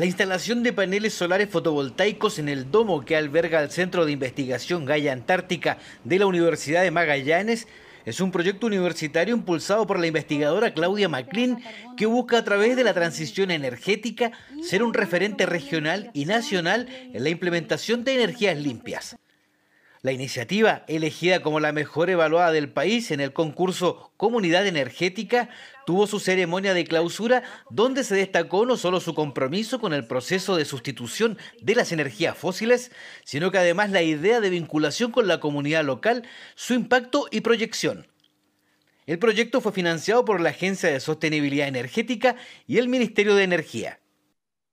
La instalación de paneles solares fotovoltaicos en el domo que alberga el Centro de Investigación Gaia Antártica de la Universidad de Magallanes es un proyecto universitario impulsado por la investigadora Claudia Maclin que busca a través de la transición energética ser un referente regional y nacional en la implementación de energías limpias. La iniciativa, elegida como la mejor evaluada del país en el concurso Comunidad Energética, tuvo su ceremonia de clausura donde se destacó no solo su compromiso con el proceso de sustitución de las energías fósiles, sino que además la idea de vinculación con la comunidad local, su impacto y proyección. El proyecto fue financiado por la Agencia de Sostenibilidad Energética y el Ministerio de Energía.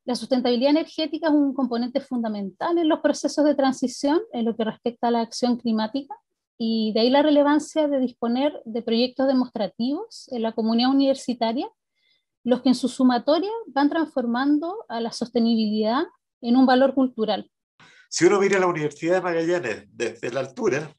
La sustentabilidad energética es un componente fundamental en los procesos de transición en lo que respecta a la acción climática y de ahí la relevancia de disponer de proyectos demostrativos en la comunidad universitaria, los que en su sumatoria van transformando a la sostenibilidad en un valor cultural. Si uno mira la Universidad de Magallanes desde la altura,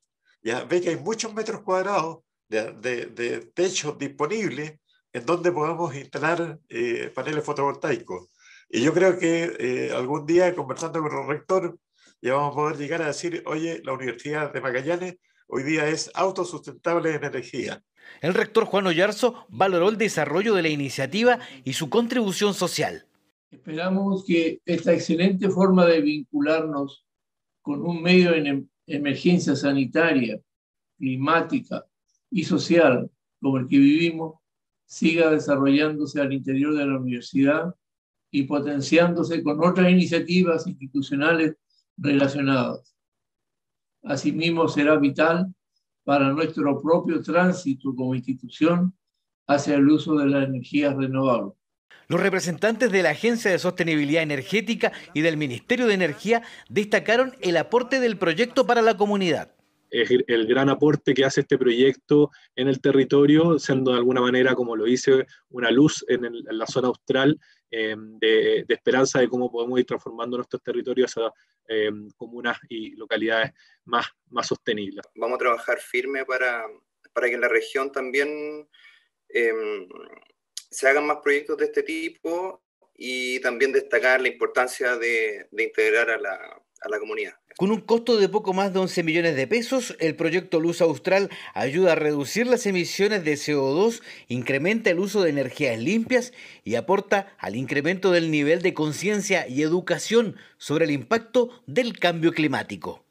ya ve que hay muchos metros cuadrados de, de, techo disponibles en donde podemos instalar eh, paneles fotovoltaicos. Y yo creo que eh, algún día, conversando con el rector, ya vamos a poder llegar a decir, oye, la Universidad de Magallanes hoy día es autosustentable en energía. El rector Juan Ollarzo valoró el desarrollo de la iniciativa y su contribución social. Esperamos que esta excelente forma de vincularnos con un medio en em-, emergencia sanitaria, climática y social como el que vivimos siga desarrollándose al interior de la universidad y potenciándose con otras iniciativas institucionales relacionadas. Asimismo, será vital para nuestro propio tránsito como institución hacia el uso de las energías renovables. Los representantes de la Agencia de Sostenibilidad Energética y del Ministerio de Energía destacaron el aporte del proyecto para la comunidad es el gran aporte que hace este proyecto en el territorio, siendo de alguna manera, como lo hice, una luz en, la zona austral eh, de, esperanza de cómo podemos ir transformando nuestros territorios a eh, comunas y localidades más, más sostenibles. Vamos a trabajar firme para, para que en la región también em, se hagan más proyectos de este tipo y también destacar la importancia de, de integrar a la, a la comunidad. Con un costo de poco más de 11 millones de pesos, el proyecto Luz Austral ayuda a reducir las emisiones de CO2, incrementa el uso de energías limpias y aporta al incremento del nivel de conciencia y educación sobre el impacto del cambio climático.